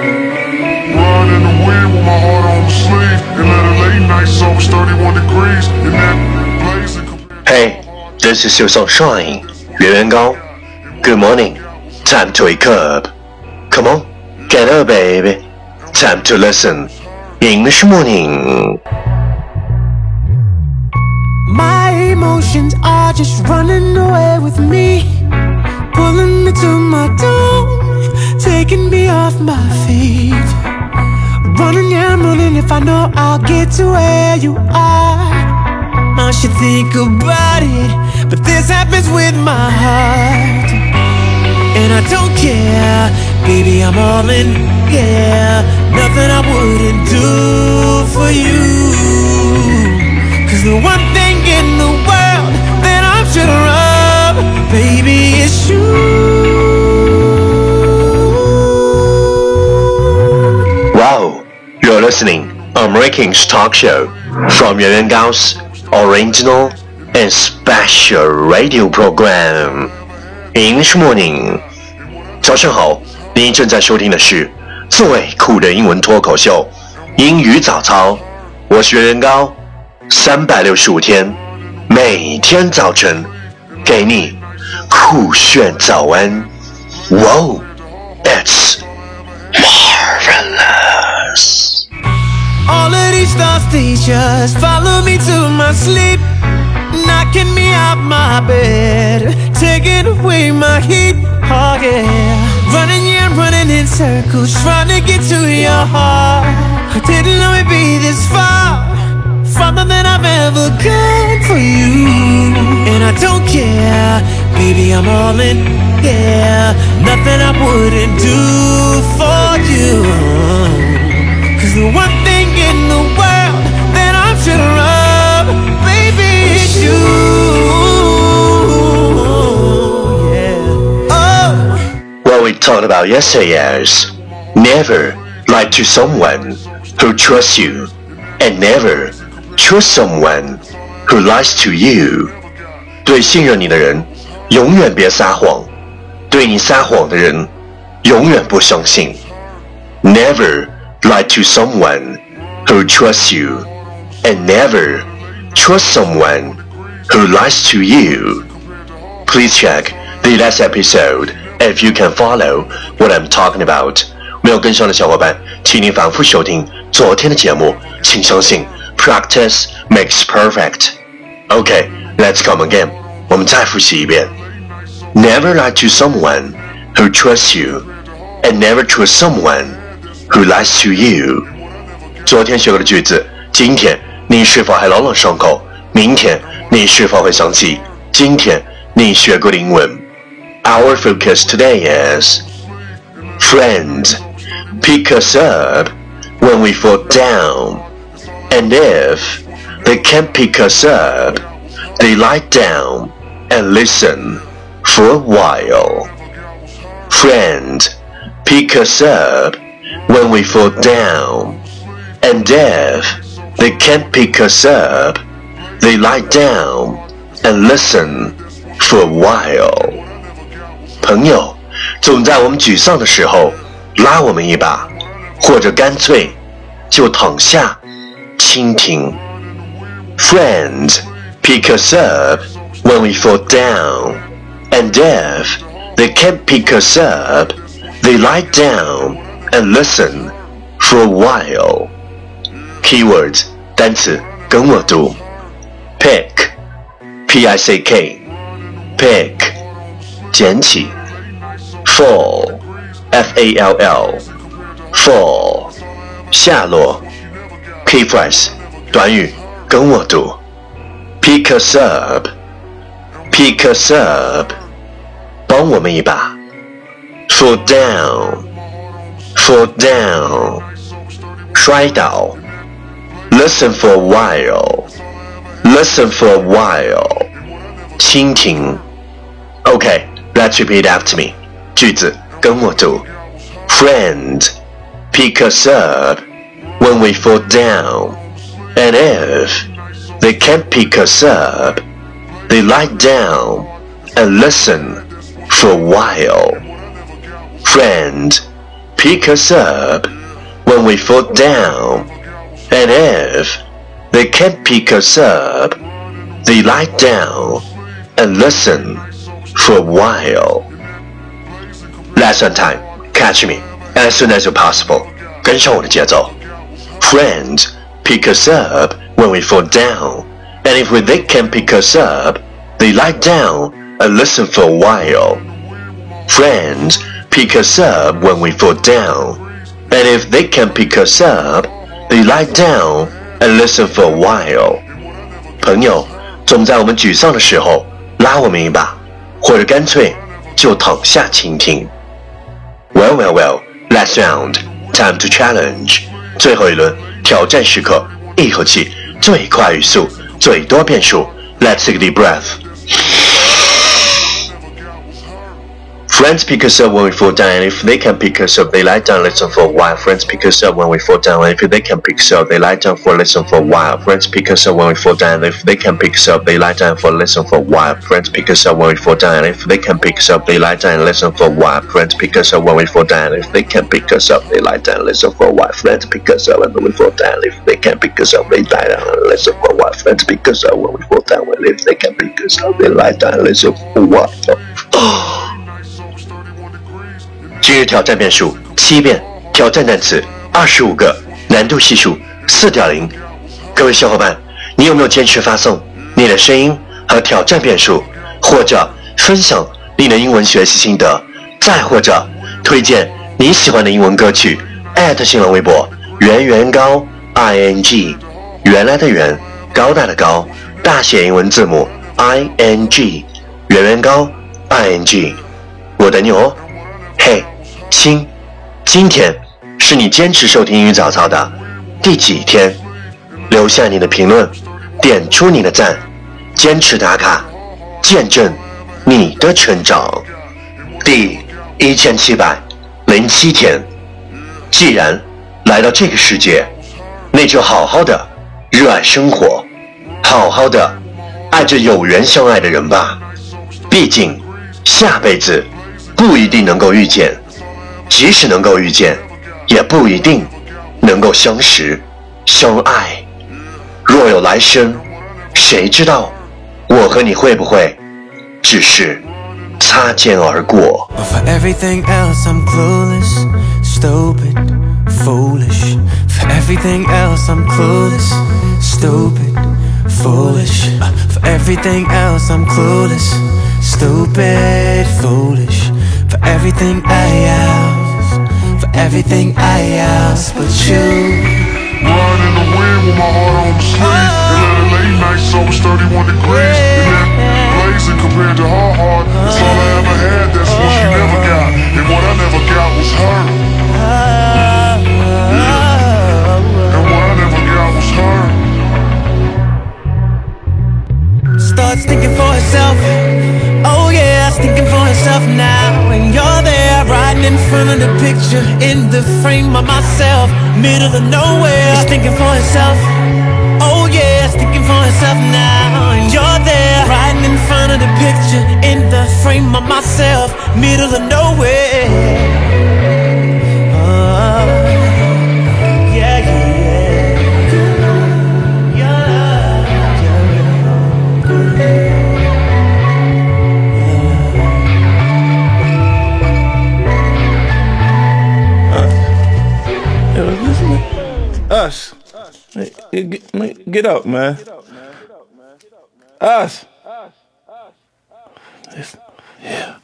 Riding the wind with my heart on the sleeve. And let a late night it's 31 degrees. And that blazing Hey, this is your sunshine, 原原高. Good morning. Time to wake up. Come on, get up, baby. Time to listen. English morning. My emotions are just running away with me, pulling me to my doom taking me off my feet. Running, I'm running if I know I'll get to where you are. I should think about it, but this happens with my heart. And I don't care, baby, I'm all in, yeah. Nothing I wouldn't do for you. Cause the one thing in the world that I'm sure listening American's talk show from Yuan Yuan Gao's original and special radio program. English morning. 早上好，您正在收听的是最酷的英文脱口秀——英语早操。我是袁元高，三百六十五天，每天早晨给你酷炫早安。Wow, it's marvelous. All of these thoughts, they just follow me to my sleep. Knocking me out my bed, taking away my heat. Oh yeah, running yeah, running in circles, trying to get to your heart. I didn't know it'd be this far, farther than I've ever gone for you. And I don't care, baby, I'm all in. Yeah, nothing I wouldn't do for you. Cause the one talked about yesterday is never lie to someone who trusts you and never trust someone who lies to you. 对信任你的人，永远别撒谎；对你撒谎的人，永远不相信。Never lie to someone who trusts you and never trust someone who lies to you. Please check the last episode if you can follow what I'm talking about. 没有跟上的小伙伴，请您反复收听昨天的节目。请相信，practice makes perfect. Okay, let's come again. 我们再复习一遍。Never lie to someone who trusts you, and never trust someone who lies to you. 昨天学过的句子，今天你是否还朗朗上口？明天你是否会想起今天你学过的英文 ？Our focus today is friends pick us up when we fall down, and if they can't pick us up, they lie down and listen for a while. Friends pick us up when we fall down, and if they can't pick us up, they lie down and listen for a while. 朋友总在我们沮丧的时候拉我们一把，或者干脆就躺下倾听。Friends pick us up when we fall down, and if they can't pick us up, they lie down and listen for a while. Keywords 单词跟我读，pick, p i c k, pick 捡起 ，fall, f a l l, fall 下落，key phrase 短语跟我读，pick us up, pick us up 帮我们一把，fall down, fall down 摔倒。Listen for a while. Listen for a while. 倾听。Okay, let's repeat after me. 句子跟我读。Friend, pick us up when we fall down, and if they can't pick us up, they lie down and listen for a while. Friend, pick us up when we fall down. And if they can't pick us up, they lie down and listen for a while. Lesson time. Catch me as soon as you're possible. 跟上我的节奏。Friends pick us up when we fall down, and if they can't pick us up, they lie down and listen for a while. Friends pick us up when we fall down, and if they can't pick us up, they lie down and listen for a while. 朋友总在我们沮丧的时候拉我们一把，或者干脆 就躺下倾听。Well, well, well. Last round, time to challenge. 最后一轮挑战时刻，一口气最快语速，最多变数。Let's take a deep breath. Friends pick us up when we fall down, and if they can pick us up, they lie down, listen for a while. Friends pick us up when we fall down, and if they can pick us up, they lie down for listen for a while. Friends pick us up when we fall down, and if they can pick us up, they lie down for listen for a while. Friends pick us up when we fall down, and if they can pick us up, they lie down and listen for a while. Friends pick us up when we fall down, and if they can pick us up, they lie down and listen for a while. Friends pick us up when we fall down, if they can pick us up, they lie down and listen for a while. Friends pick us up when we fall down, and if they can pick us up, they lie down and listen for a while. Oh. 今日挑战变数七遍，挑战单词二十五个，难度系数四点零。各位小伙伴，你有没有坚持发送你的声音和挑战变数，或者分享你的英文学习心得，再或者推荐你喜欢的英文歌曲？艾特新浪微博圆圆高 i n g，原来的圆，高大的高，大写英文字母 i n g，圆圆高 i n g，我等你哦。亲，今天是你坚持收听英语早操的第几天？留下你的评论，点出你的赞，坚持打卡，见证你的成长。第一千七百零七天，既然来到这个世界，那就好好的热爱生活，好好的爱着有缘相爱的人吧。毕竟下辈子。不一定能够遇见，即使能够遇见，也不一定能够相识、相爱。若有来生，谁知道我和你会不会只是擦肩而过？For everything else, I'm clueless, stupid, foolish. For everything else, I'm clueless, stupid, foolish. For everything else, I'm clueless, stupid, foolish. Everything I ask, for everything I ask but you. Riding in the wind with my heart on the sleeve. Oh. And let the late nights over 31 degrees. And that blazing compared to her heart. That's all I ever had, that's what she never oh. got. And what I never got was her. Yeah. And what I never got was her. Starts thinking for herself. Oh yeah, thinking for herself now. You're there, riding in front of the picture, in the frame of myself, middle of nowhere. He's thinking for herself. Oh yeah, thinking for herself now. And you're there, riding in front of the picture, in the frame of myself, middle of nowhere. Us. Hey, get, man, get up, man. Us. Listen, Yeah.